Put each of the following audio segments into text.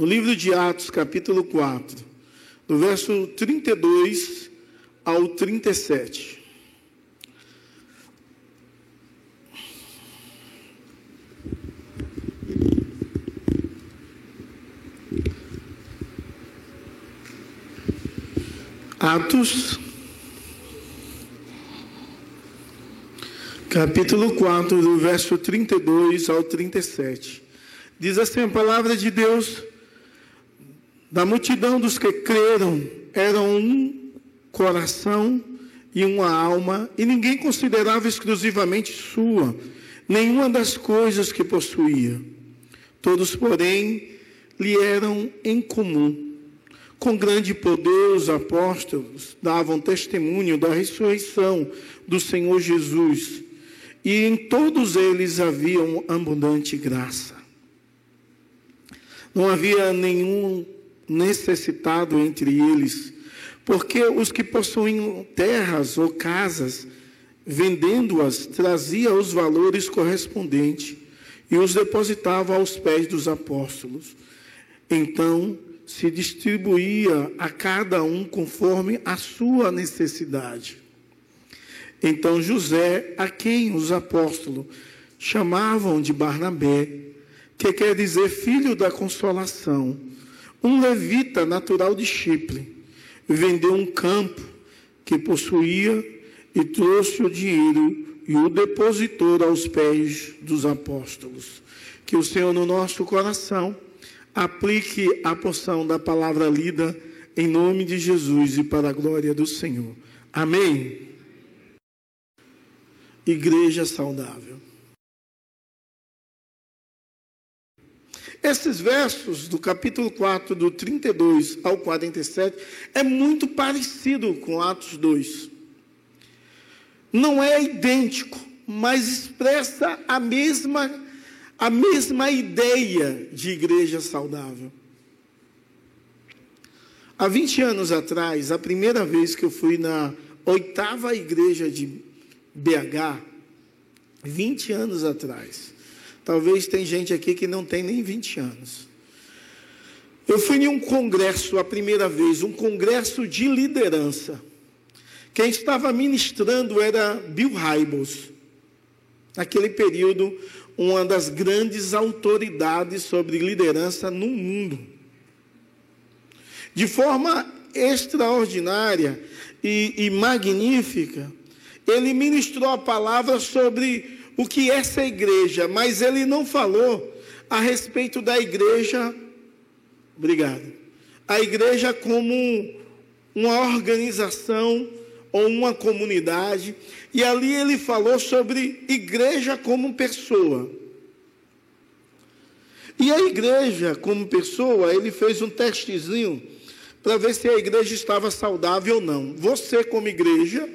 no livro de Atos, capítulo 4, do verso 32 ao 37. Atos, capítulo 4, do verso 32 ao 37. Diz assim a palavra de Deus: Da multidão dos que creram, eram um coração e uma alma, e ninguém considerava exclusivamente sua nenhuma das coisas que possuía. Todos, porém, lhe eram em comum. Com grande poder, os apóstolos davam testemunho da ressurreição do Senhor Jesus, e em todos eles havia abundante graça. Não havia nenhum necessitado entre eles, porque os que possuíam terras ou casas, vendendo-as, trazia os valores correspondentes e os depositava aos pés dos apóstolos. Então, se distribuía a cada um conforme a sua necessidade. Então José, a quem os apóstolos chamavam de Barnabé, que quer dizer filho da consolação, um levita natural de Chipre, vendeu um campo que possuía e trouxe o dinheiro e o depositou aos pés dos apóstolos. Que o Senhor no nosso coração Aplique a porção da palavra lida em nome de Jesus e para a glória do Senhor. Amém. Igreja saudável. Esses versos do capítulo 4, do 32 ao 47, é muito parecido com Atos 2. Não é idêntico, mas expressa a mesma a mesma ideia de igreja saudável. Há 20 anos atrás, a primeira vez que eu fui na oitava igreja de BH, 20 anos atrás. Talvez tem gente aqui que não tem nem 20 anos. Eu fui em um congresso a primeira vez, um congresso de liderança. Quem estava ministrando era Bill Hybels. Naquele período, uma das grandes autoridades sobre liderança no mundo. De forma extraordinária e, e magnífica, ele ministrou a palavra sobre o que essa igreja, mas ele não falou a respeito da igreja. Obrigado. A igreja como uma organização ou uma comunidade, e ali ele falou sobre igreja como pessoa. E a igreja como pessoa, ele fez um testezinho para ver se a igreja estava saudável ou não. Você como igreja,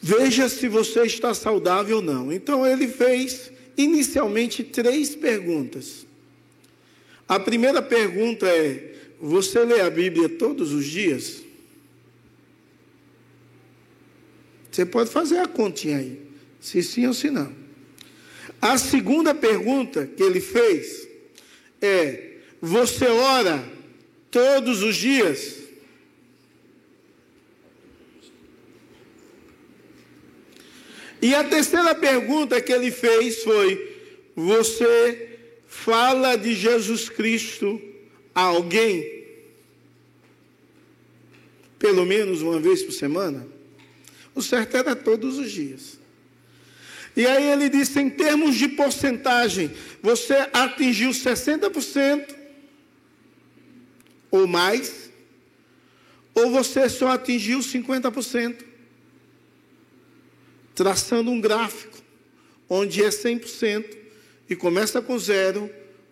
veja se você está saudável ou não. Então ele fez inicialmente três perguntas. A primeira pergunta é: você lê a Bíblia todos os dias? Você pode fazer a continha aí, se sim ou se não. A segunda pergunta que ele fez é: Você ora todos os dias? E a terceira pergunta que ele fez foi: Você fala de Jesus Cristo a alguém? Pelo menos uma vez por semana? O certo era todos os dias. E aí ele disse: em termos de porcentagem, você atingiu 60% ou mais, ou você só atingiu 50%. Traçando um gráfico, onde é 100% e começa com zero,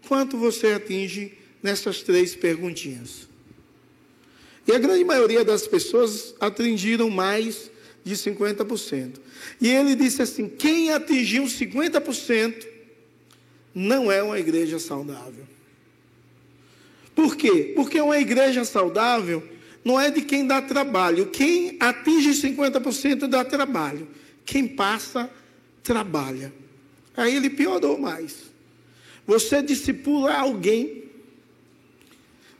quanto você atinge nessas três perguntinhas? E a grande maioria das pessoas atingiram mais de 50%. E ele disse assim: quem atingiu 50% não é uma igreja saudável. Por quê? Porque uma igreja saudável não é de quem dá trabalho. Quem atinge 50% dá trabalho. Quem passa, trabalha. Aí ele piorou mais. você discipula alguém.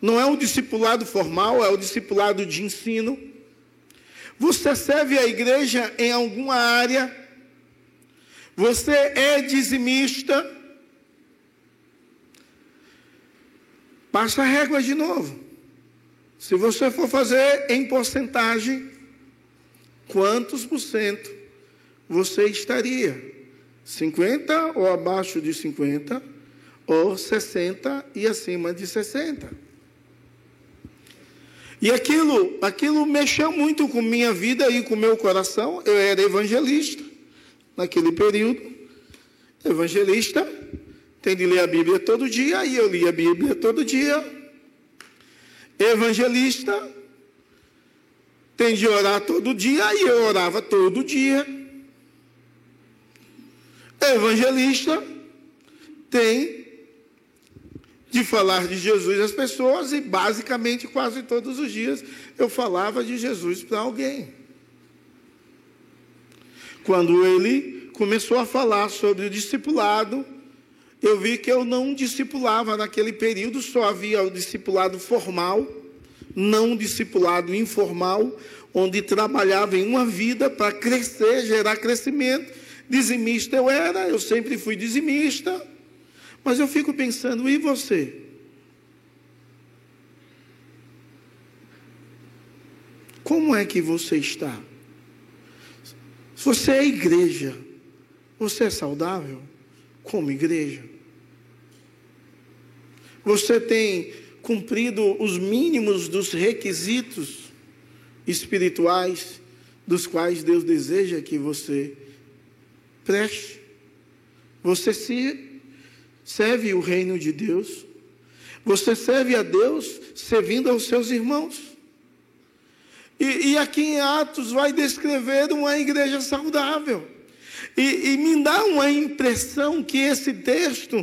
Não é um discipulado formal, é o discipulado de ensino. Você serve a igreja em alguma área. Você é dizimista. Passa a régua de novo. Se você for fazer em porcentagem, quantos por cento você estaria? 50 ou abaixo de 50, ou 60 e acima de 60. E aquilo, aquilo mexeu muito com minha vida e com meu coração. Eu era evangelista naquele período. Evangelista tem de ler a Bíblia todo dia, e eu li a Bíblia todo dia. Evangelista tem de orar todo dia, e eu orava todo dia. Evangelista tem de falar de Jesus às pessoas, e basicamente quase todos os dias eu falava de Jesus para alguém. Quando ele começou a falar sobre o discipulado, eu vi que eu não discipulava naquele período, só havia o discipulado formal, não discipulado informal, onde trabalhava em uma vida para crescer, gerar crescimento. Dizimista eu era, eu sempre fui dizimista, mas eu fico pensando, e você? Como é que você está? Se você é igreja, você é saudável como igreja? Você tem cumprido os mínimos dos requisitos espirituais dos quais Deus deseja que você preste? Você se serve o reino de Deus? Você serve a Deus servindo aos seus irmãos? E, e aqui em Atos vai descrever uma igreja saudável. E, e, me dá uma impressão que esse texto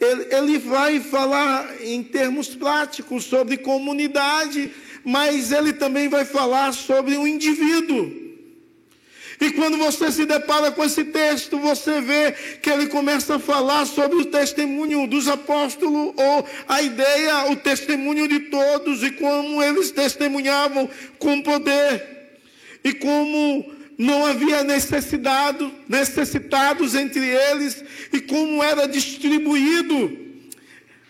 ele, ele vai falar em termos práticos sobre comunidade, mas ele também vai falar sobre o indivíduo. E quando você se depara com esse texto, você vê que ele começa a falar sobre o testemunho dos apóstolos, ou a ideia, o testemunho de todos, e como eles testemunhavam com poder, e como não havia necessidade, necessitados entre eles, e como era distribuído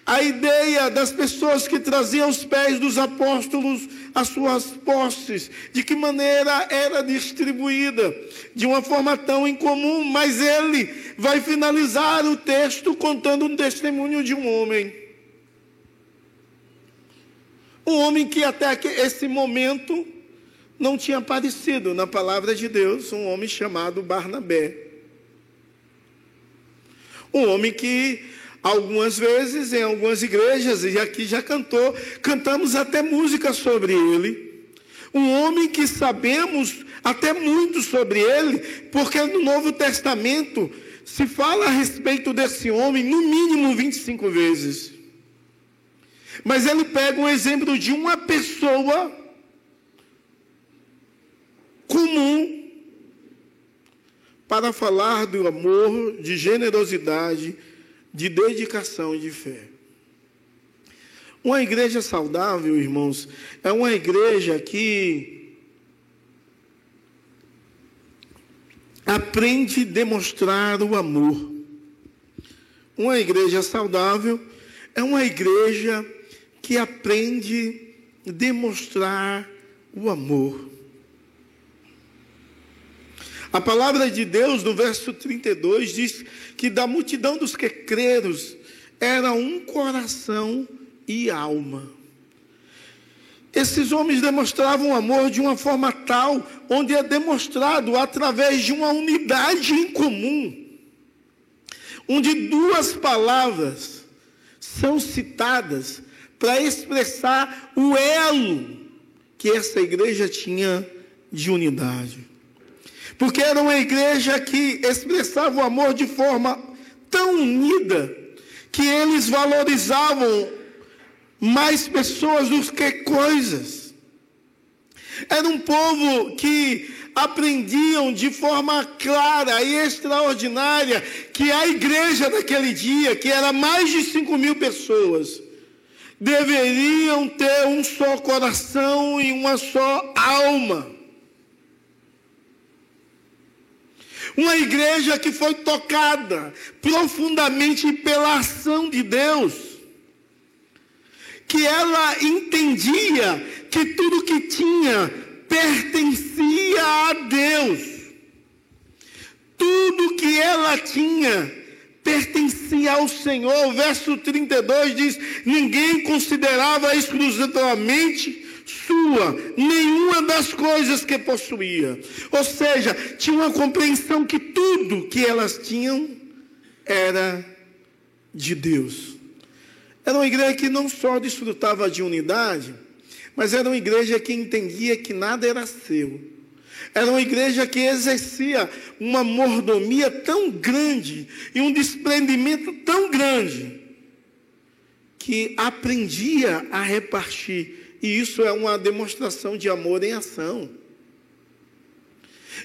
a ideia das pessoas que traziam os pés dos apóstolos as suas posses, de que maneira era distribuída, de uma forma tão incomum, mas ele vai finalizar o texto contando um testemunho de um homem. Um homem que até esse momento não tinha aparecido na palavra de Deus, um homem chamado Barnabé. Um homem que algumas vezes em algumas igrejas, e aqui já cantou, cantamos até música sobre ele. Um homem que sabemos até muito sobre ele, porque no Novo Testamento se fala a respeito desse homem no mínimo 25 vezes. Mas ele pega um exemplo de uma pessoa comum para falar do amor, de generosidade, de dedicação e de fé. Uma igreja saudável, irmãos, é uma igreja que aprende a demonstrar o amor. Uma igreja saudável é uma igreja que aprende a demonstrar o amor. A palavra de Deus, no verso 32, diz que da multidão dos que creram era um coração e alma. Esses homens demonstravam amor de uma forma tal, onde é demonstrado através de uma unidade em comum, onde duas palavras são citadas para expressar o elo que essa igreja tinha de unidade porque era uma igreja que expressava o amor de forma tão unida que eles valorizavam mais pessoas do que coisas. Era um povo que aprendiam de forma clara e extraordinária que a igreja daquele dia, que era mais de 5 mil pessoas, deveriam ter um só coração e uma só alma. Uma igreja que foi tocada profundamente pela ação de Deus, que ela entendia que tudo que tinha pertencia a Deus. Tudo que ela tinha pertencia ao Senhor. O verso 32 diz: Ninguém considerava exclusivamente sua nenhuma das coisas que possuía. Ou seja, tinha uma compreensão que tudo que elas tinham era de Deus. Era uma igreja que não só desfrutava de unidade, mas era uma igreja que entendia que nada era seu. Era uma igreja que exercia uma mordomia tão grande e um desprendimento tão grande que aprendia a repartir. E isso é uma demonstração de amor em ação.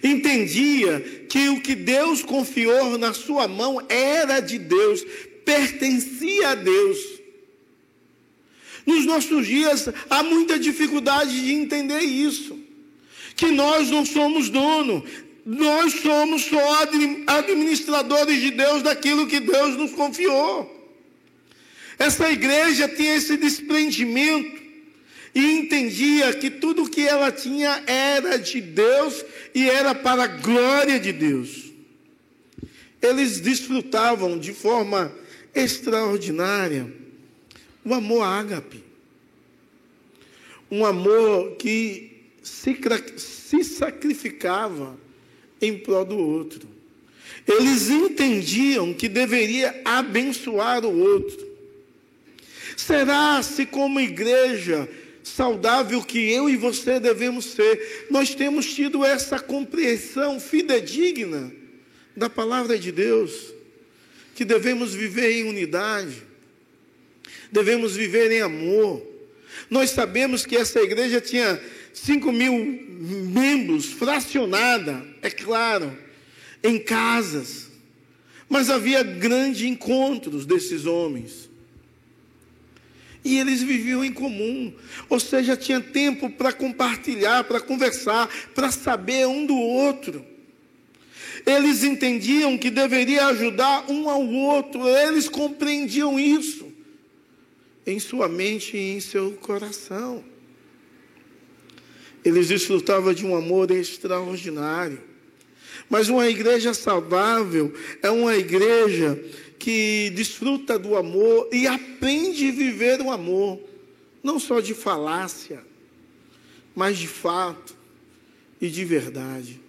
Entendia que o que Deus confiou na sua mão era de Deus, pertencia a Deus. Nos nossos dias há muita dificuldade de entender isso. Que nós não somos dono, nós somos só administradores de Deus daquilo que Deus nos confiou. Essa igreja tinha esse desprendimento e entendia que tudo que ela tinha era de Deus e era para a glória de Deus. Eles desfrutavam de forma extraordinária o amor ágape. Um amor que se, se sacrificava em prol do outro. Eles entendiam que deveria abençoar o outro. Será se como igreja saudável que eu e você devemos ser, nós temos tido essa compreensão fidedigna da palavra de Deus, que devemos viver em unidade, devemos viver em amor. Nós sabemos que essa igreja tinha 5 mil membros, fracionada, é claro, em casas. Mas havia grandes encontros desses homens. E eles viviam em comum, ou seja, tinha tempo para compartilhar, para conversar, para saber um do outro. Eles entendiam que deveria ajudar um ao outro, eles compreendiam isso em sua mente e em seu coração. Eles desfrutavam de um amor extraordinário. Mas uma igreja saudável é uma igreja que desfruta do amor e aprende a viver o amor, não só de falácia, mas de fato e de verdade.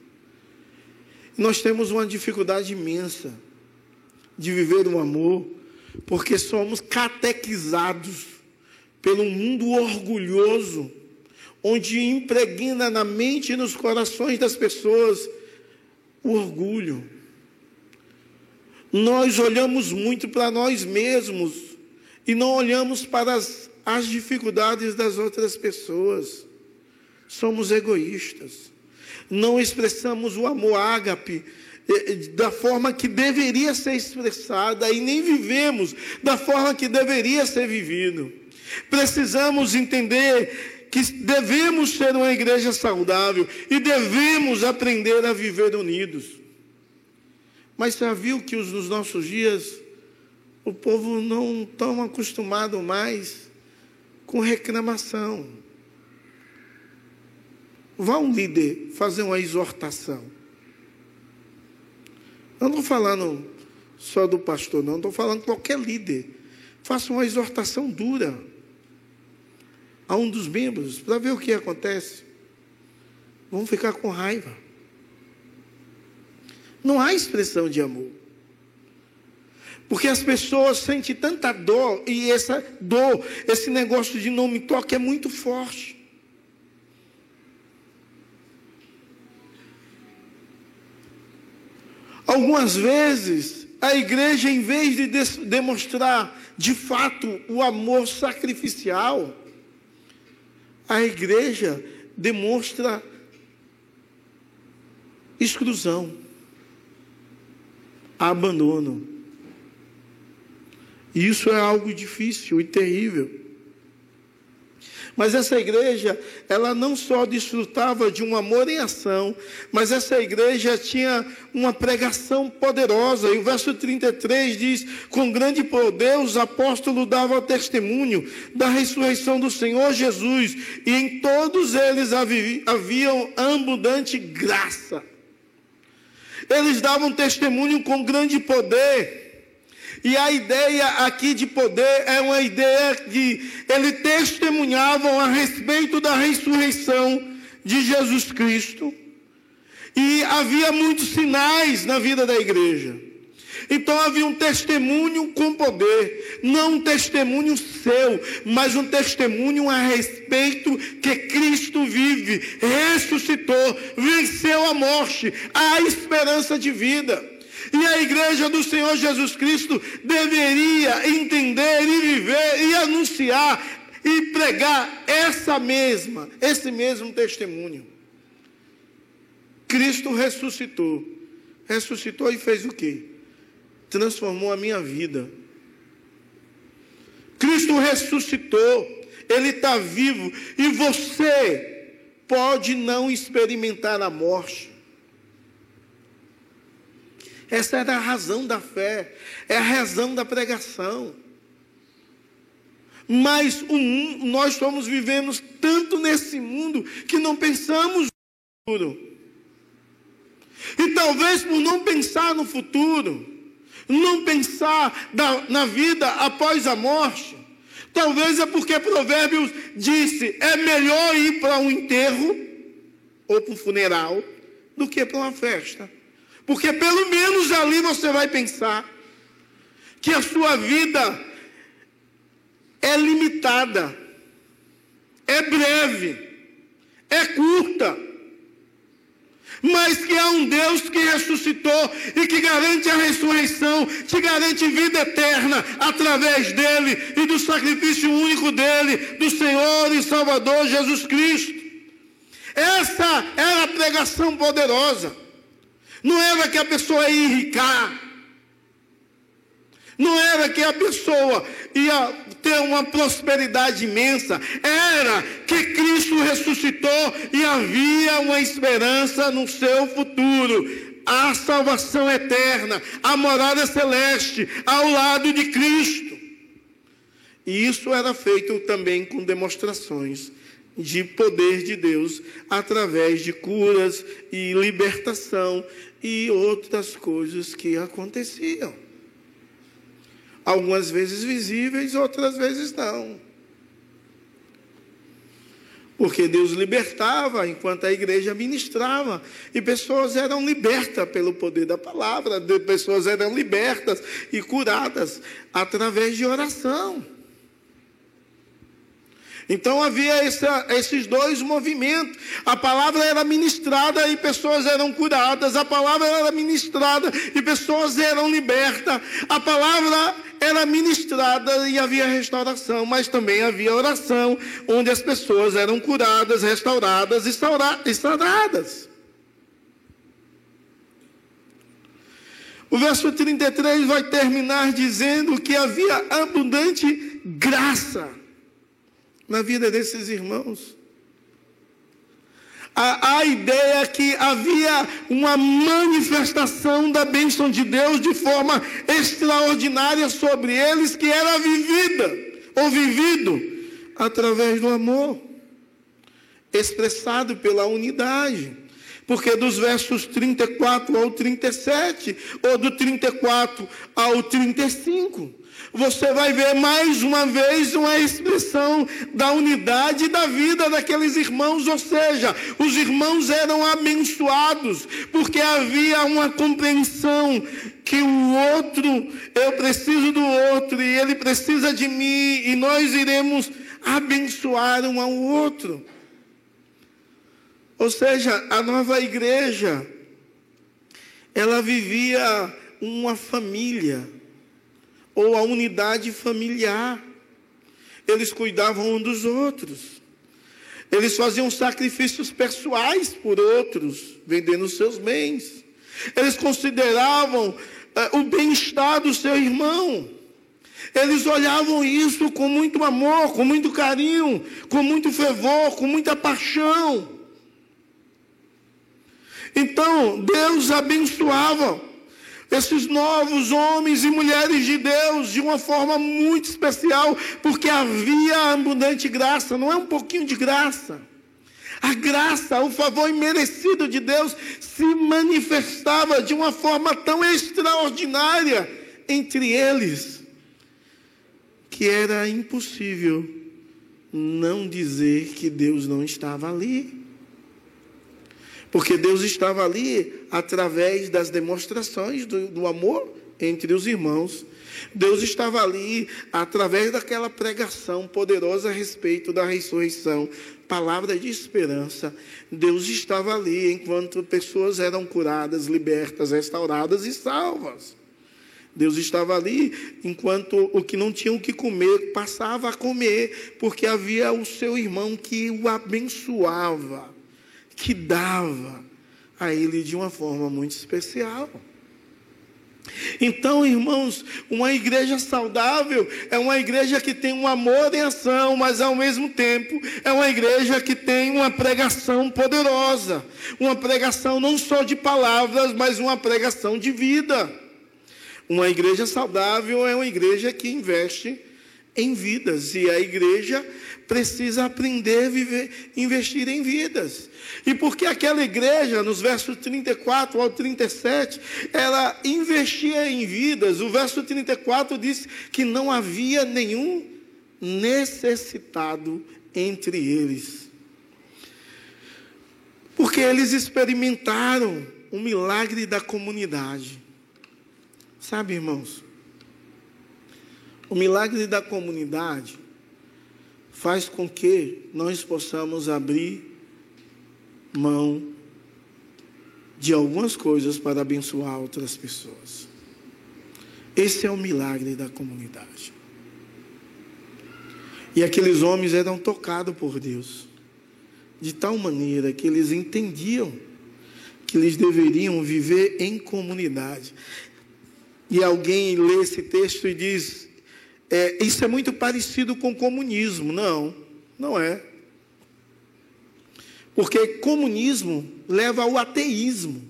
Nós temos uma dificuldade imensa de viver o amor porque somos catequizados pelo mundo orgulhoso, onde impregna na mente e nos corações das pessoas o orgulho. Nós olhamos muito para nós mesmos e não olhamos para as, as dificuldades das outras pessoas. Somos egoístas. Não expressamos o amor ágape da forma que deveria ser expressada e nem vivemos da forma que deveria ser vivido. Precisamos entender que devemos ser uma igreja saudável e devemos aprender a viver unidos. Mas já viu que nos nossos dias o povo não tão acostumado mais com reclamação. Vá um líder fazer uma exortação. Eu não estou falando só do pastor, não, estou falando qualquer líder. Faça uma exortação dura a um dos membros para ver o que acontece. Vão ficar com raiva. Não há expressão de amor. Porque as pessoas sentem tanta dor, e essa dor, esse negócio de não me toque é muito forte. Algumas vezes, a igreja, em vez de demonstrar de fato o amor sacrificial, a igreja demonstra exclusão, abandono. E isso é algo difícil e terrível. Mas essa igreja, ela não só desfrutava de um amor em ação, mas essa igreja tinha uma pregação poderosa. E o verso 33 diz: Com grande poder os apóstolos davam testemunho da ressurreição do Senhor Jesus, e em todos eles haviam abundante graça. Eles davam testemunho com grande poder. E a ideia aqui de poder é uma ideia de eles testemunhavam a respeito da ressurreição de Jesus Cristo. E havia muitos sinais na vida da igreja. Então havia um testemunho com poder, não um testemunho seu, mas um testemunho a respeito que Cristo vive, ressuscitou, venceu a morte, a esperança de vida. E a igreja do Senhor Jesus Cristo deveria entender e viver e anunciar e pregar essa mesma, esse mesmo testemunho. Cristo ressuscitou. Ressuscitou e fez o quê? Transformou a minha vida. Cristo ressuscitou. Ele está vivo. E você pode não experimentar a morte. Essa era a razão da fé, é a razão da pregação. Mas um, nós estamos vivendo tanto nesse mundo que não pensamos no futuro. E talvez por não pensar no futuro, não pensar na vida após a morte, talvez é porque Provérbios disse: é melhor ir para um enterro ou para um funeral do que para uma festa. Porque pelo menos ali você vai pensar que a sua vida é limitada, é breve, é curta. Mas que há um Deus que ressuscitou e que garante a ressurreição, te garante vida eterna através dele e do sacrifício único dele, do Senhor e Salvador Jesus Cristo. Essa era a pregação poderosa. Não era que a pessoa ia enricar. Não era que a pessoa ia ter uma prosperidade imensa. Era que Cristo ressuscitou e havia uma esperança no seu futuro. A salvação eterna, a morada celeste, ao lado de Cristo. E isso era feito também com demonstrações de poder de Deus através de curas e libertação e outras coisas que aconteciam. Algumas vezes visíveis, outras vezes não. Porque Deus libertava enquanto a igreja ministrava, e pessoas eram libertas pelo poder da palavra, pessoas eram libertas e curadas através de oração. Então havia essa, esses dois movimentos. A palavra era ministrada e pessoas eram curadas. A palavra era ministrada e pessoas eram libertas. A palavra era ministrada e havia restauração, mas também havia oração, onde as pessoas eram curadas, restauradas e saradas. O verso 33 vai terminar dizendo que havia abundante graça na vida desses irmãos. A, a ideia é que havia uma manifestação da bênção de Deus de forma extraordinária sobre eles, que era vivida ou vivido através do amor, expressado pela unidade. Porque dos versos 34 ao 37, ou do 34 ao 35, você vai ver mais uma vez uma expressão da unidade da vida daqueles irmãos, ou seja, os irmãos eram abençoados, porque havia uma compreensão que o outro, eu preciso do outro e ele precisa de mim, e nós iremos abençoar um ao outro. Ou seja, a nova igreja, ela vivia uma família ou a unidade familiar. Eles cuidavam um dos outros. Eles faziam sacrifícios pessoais por outros, vendendo seus bens. Eles consideravam eh, o bem-estar do seu irmão. Eles olhavam isso com muito amor, com muito carinho, com muito fervor, com muita paixão. Então, Deus abençoava esses novos homens e mulheres de Deus de uma forma muito especial, porque havia abundante graça, não é um pouquinho de graça. A graça, o favor imerecido de Deus se manifestava de uma forma tão extraordinária entre eles, que era impossível não dizer que Deus não estava ali. Porque Deus estava ali através das demonstrações do, do amor entre os irmãos. Deus estava ali através daquela pregação poderosa a respeito da ressurreição, palavra de esperança. Deus estava ali enquanto pessoas eram curadas, libertas, restauradas e salvas. Deus estava ali enquanto o que não tinha o que comer passava a comer, porque havia o seu irmão que o abençoava que dava a ele de uma forma muito especial. Então, irmãos, uma igreja saudável é uma igreja que tem um amor em ação, mas ao mesmo tempo é uma igreja que tem uma pregação poderosa. Uma pregação não só de palavras, mas uma pregação de vida. Uma igreja saudável é uma igreja que investe em vidas, e a igreja precisa aprender a viver, investir em vidas. E porque aquela igreja, nos versos 34 ao 37, ela investia em vidas. O verso 34 diz que não havia nenhum necessitado entre eles. Porque eles experimentaram o milagre da comunidade. Sabe, irmãos? O milagre da comunidade faz com que nós possamos abrir mão de algumas coisas para abençoar outras pessoas. Esse é o milagre da comunidade. E aqueles homens eram tocados por Deus, de tal maneira que eles entendiam que eles deveriam viver em comunidade. E alguém lê esse texto e diz: é, isso é muito parecido com comunismo. Não, não é. Porque comunismo leva ao ateísmo.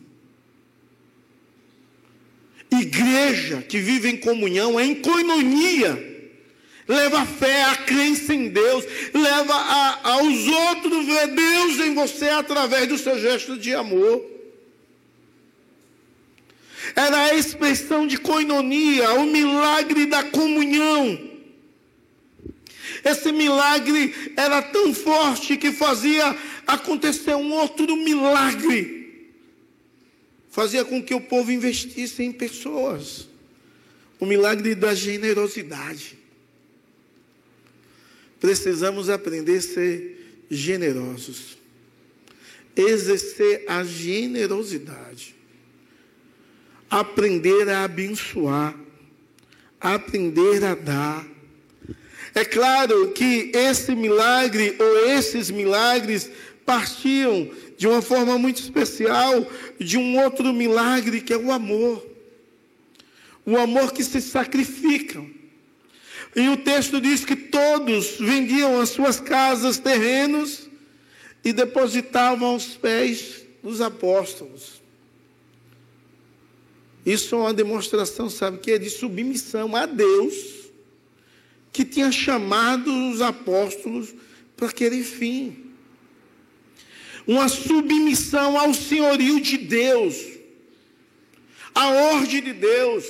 Igreja que vive em comunhão, é em coinonia. Leva a fé, a crença em Deus, leva a, aos outros ver Deus em você através do seu gesto de amor era a expressão de coinonia, o milagre da comunhão. Esse milagre era tão forte que fazia acontecer um outro milagre. Fazia com que o povo investisse em pessoas. O milagre da generosidade. Precisamos aprender a ser generosos. Exercer a generosidade aprender a abençoar, aprender a dar. É claro que esse milagre ou esses milagres partiam de uma forma muito especial de um outro milagre que é o amor. O amor que se sacrifica. E o texto diz que todos vendiam as suas casas, terrenos e depositavam aos pés dos apóstolos. Isso é uma demonstração, sabe, que é de submissão a Deus, que tinha chamado os apóstolos para aquele fim. Uma submissão ao senhorio de Deus, à ordem de Deus,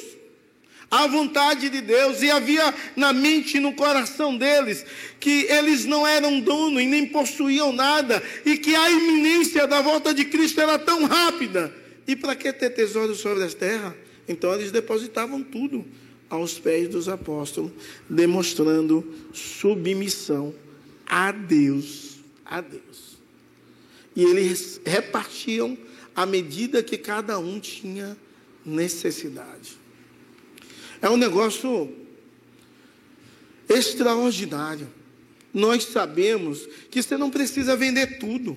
à vontade de Deus, e havia na mente e no coração deles que eles não eram dono e nem possuíam nada, e que a iminência da volta de Cristo era tão rápida e para que ter tesouros sobre as terras? Então eles depositavam tudo aos pés dos apóstolos, demonstrando submissão a Deus, a Deus. E eles repartiam à medida que cada um tinha necessidade. É um negócio extraordinário. nós sabemos que você não precisa vender tudo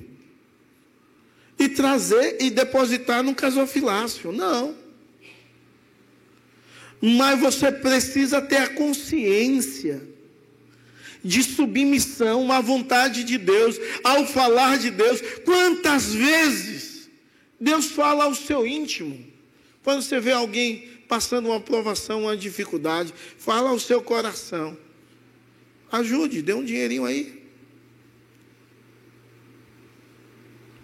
e trazer e depositar no casofilácio. Não. Mas você precisa ter a consciência de submissão à vontade de Deus, ao falar de Deus. Quantas vezes Deus fala ao seu íntimo? Quando você vê alguém passando uma provação, uma dificuldade, fala ao seu coração. Ajude, dê um dinheirinho aí.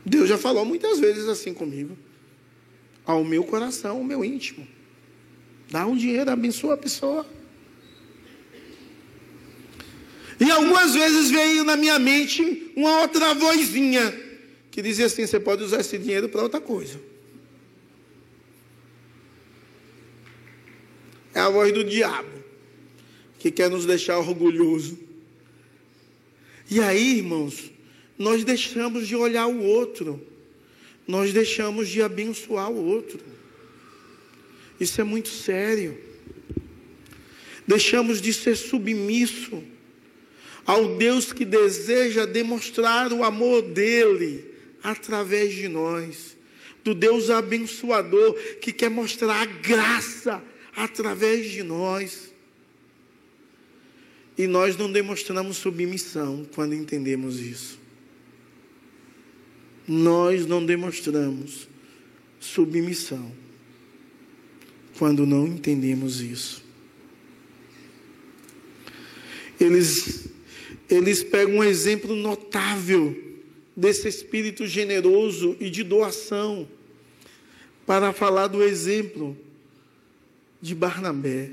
Deus já falou muitas vezes assim comigo. Ao meu coração, ao meu íntimo. Dá um dinheiro, abençoa a pessoa. E algumas vezes veio na minha mente uma outra vozinha que dizia assim: você pode usar esse dinheiro para outra coisa. É a voz do diabo que quer nos deixar orgulhoso. E aí, irmãos, nós deixamos de olhar o outro, nós deixamos de abençoar o outro. Isso é muito sério. Deixamos de ser submisso ao Deus que deseja demonstrar o amor dele através de nós, do Deus abençoador que quer mostrar a graça através de nós. E nós não demonstramos submissão quando entendemos isso nós não demonstramos submissão quando não entendemos isso. Eles, eles pegam um exemplo notável desse espírito generoso e de doação para falar do exemplo de Barnabé.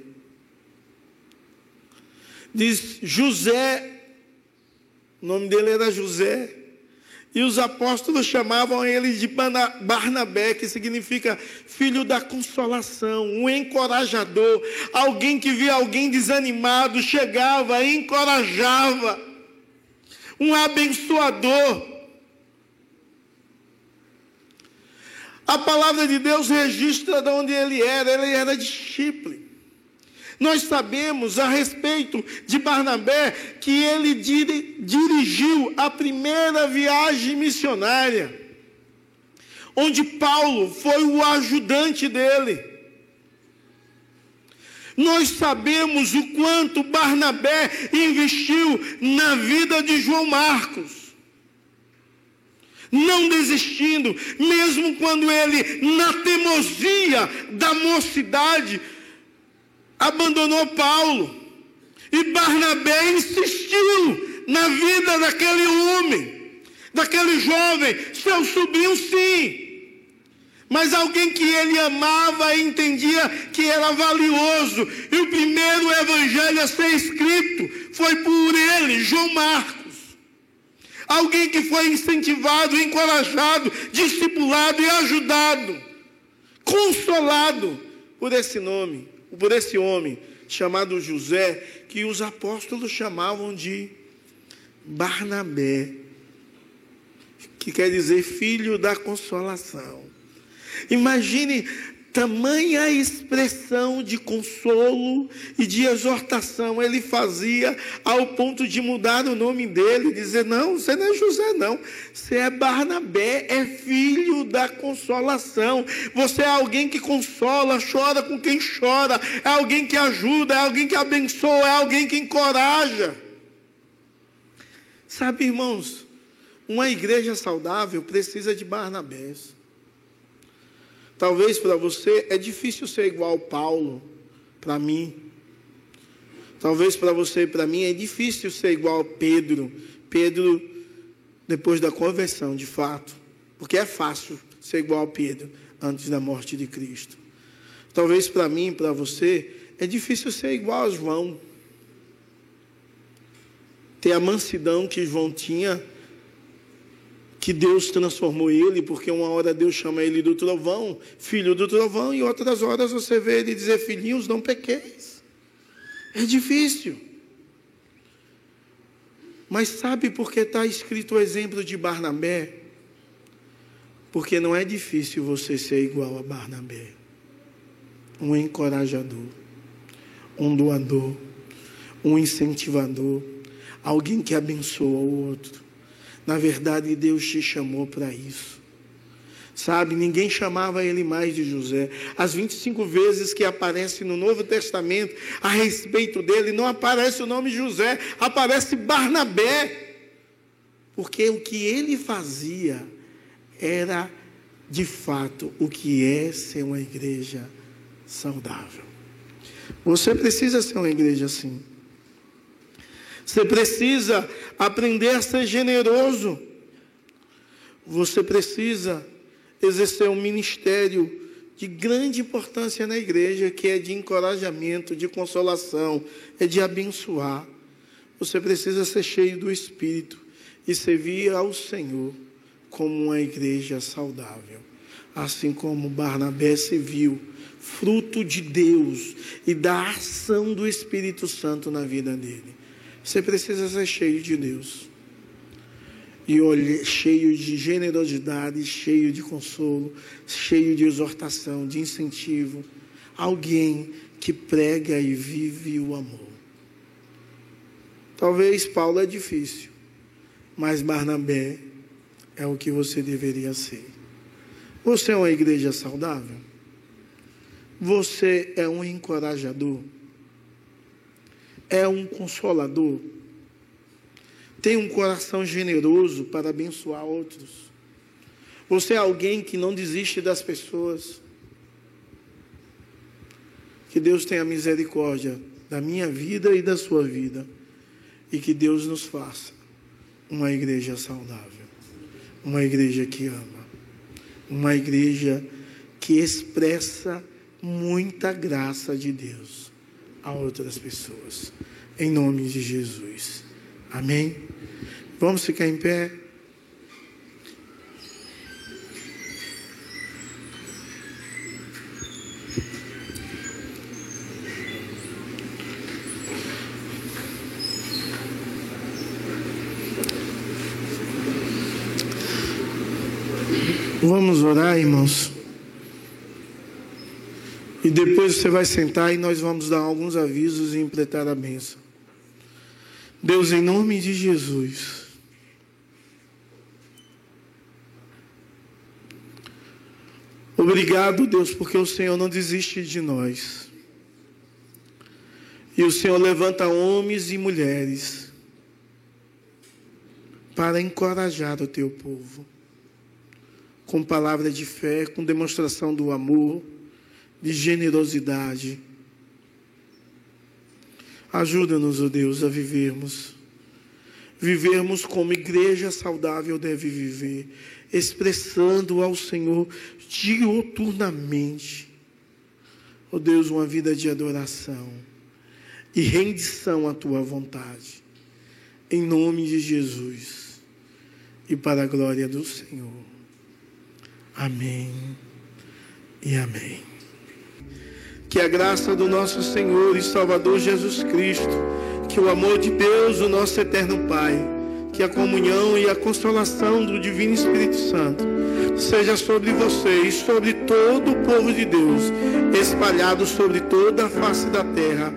Diz José, o nome dele era José, e os apóstolos chamavam ele de Barnabé, que significa filho da consolação, um encorajador, alguém que via alguém desanimado, chegava, encorajava, um abençoador. A palavra de Deus registra de onde ele era, ele era de Chipre. Nós sabemos a respeito de Barnabé que ele dirigiu a primeira viagem missionária, onde Paulo foi o ajudante dele. Nós sabemos o quanto Barnabé investiu na vida de João Marcos não desistindo, mesmo quando ele, na teimosia da mocidade, abandonou Paulo. E Barnabé insistiu na vida daquele homem, daquele jovem, seu sobrinho, sim. Mas alguém que ele amava e entendia que era valioso. E o primeiro evangelho a ser escrito foi por ele, João Marcos. Alguém que foi incentivado, encorajado, discipulado e ajudado, consolado por esse nome por esse homem chamado José, que os apóstolos chamavam de Barnabé, que quer dizer filho da consolação. Imagine tamanha expressão de consolo e de exortação ele fazia ao ponto de mudar o nome dele e dizer: Não, você não é José, não. Você é Barnabé, é filho da consolação. Você é alguém que consola, chora com quem chora, é alguém que ajuda, é alguém que abençoa, é alguém que encoraja. Sabe, irmãos, uma igreja saudável precisa de Barnabés. Talvez para você é difícil ser igual Paulo, para mim. Talvez para você e para mim é difícil ser igual Pedro. Pedro, depois da conversão, de fato. Porque é fácil ser igual Pedro antes da morte de Cristo. Talvez para mim e para você é difícil ser igual a João. Ter a mansidão que João tinha que Deus transformou ele, porque uma hora Deus chama ele do trovão, filho do trovão, e outras horas você vê ele dizer, filhinhos, não pequeis. É difícil. Mas sabe por que está escrito o exemplo de Barnabé? Porque não é difícil você ser igual a Barnabé. Um encorajador, um doador, um incentivador, alguém que abençoa o outro. Na verdade, Deus te chamou para isso. Sabe, ninguém chamava ele mais de José. As 25 vezes que aparece no Novo Testamento a respeito dele, não aparece o nome José, aparece Barnabé. Porque o que ele fazia era, de fato, o que é ser uma igreja saudável. Você precisa ser uma igreja assim. Você precisa aprender a ser generoso. Você precisa exercer um ministério de grande importância na igreja, que é de encorajamento, de consolação, é de abençoar. Você precisa ser cheio do Espírito e servir ao Senhor como uma igreja saudável. Assim como Barnabé serviu, fruto de Deus e da ação do Espírito Santo na vida dele. Você precisa ser cheio de Deus. E olhe, cheio de generosidade, cheio de consolo, cheio de exortação, de incentivo. Alguém que prega e vive o amor. Talvez Paulo é difícil, mas Barnabé é o que você deveria ser. Você é uma igreja saudável? Você é um encorajador? É um consolador, tem um coração generoso para abençoar outros. Você é alguém que não desiste das pessoas. Que Deus tenha misericórdia da minha vida e da sua vida. E que Deus nos faça uma igreja saudável. Uma igreja que ama. Uma igreja que expressa muita graça de Deus a outras pessoas. Em nome de Jesus. Amém? Vamos ficar em pé. Vamos orar, irmãos. E depois você vai sentar e nós vamos dar alguns avisos e impletar a bênção. Deus, em nome de Jesus. Obrigado, Deus, porque o Senhor não desiste de nós. E o Senhor levanta homens e mulheres para encorajar o teu povo, com palavra de fé, com demonstração do amor de generosidade. Ajuda-nos, ó oh Deus, a vivermos. Vivermos como igreja saudável deve viver, expressando ao Senhor dioturnamente, ó oh Deus, uma vida de adoração e rendição à tua vontade. Em nome de Jesus e para a glória do Senhor. Amém e amém. Que a graça do nosso Senhor e Salvador Jesus Cristo, que o amor de Deus, o nosso eterno Pai, que a comunhão e a consolação do Divino Espírito Santo seja sobre você e sobre todo o povo de Deus, espalhado sobre toda a face da terra,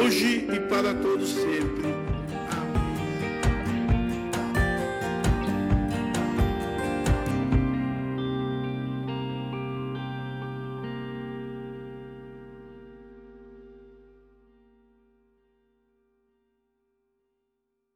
hoje e para todos sempre.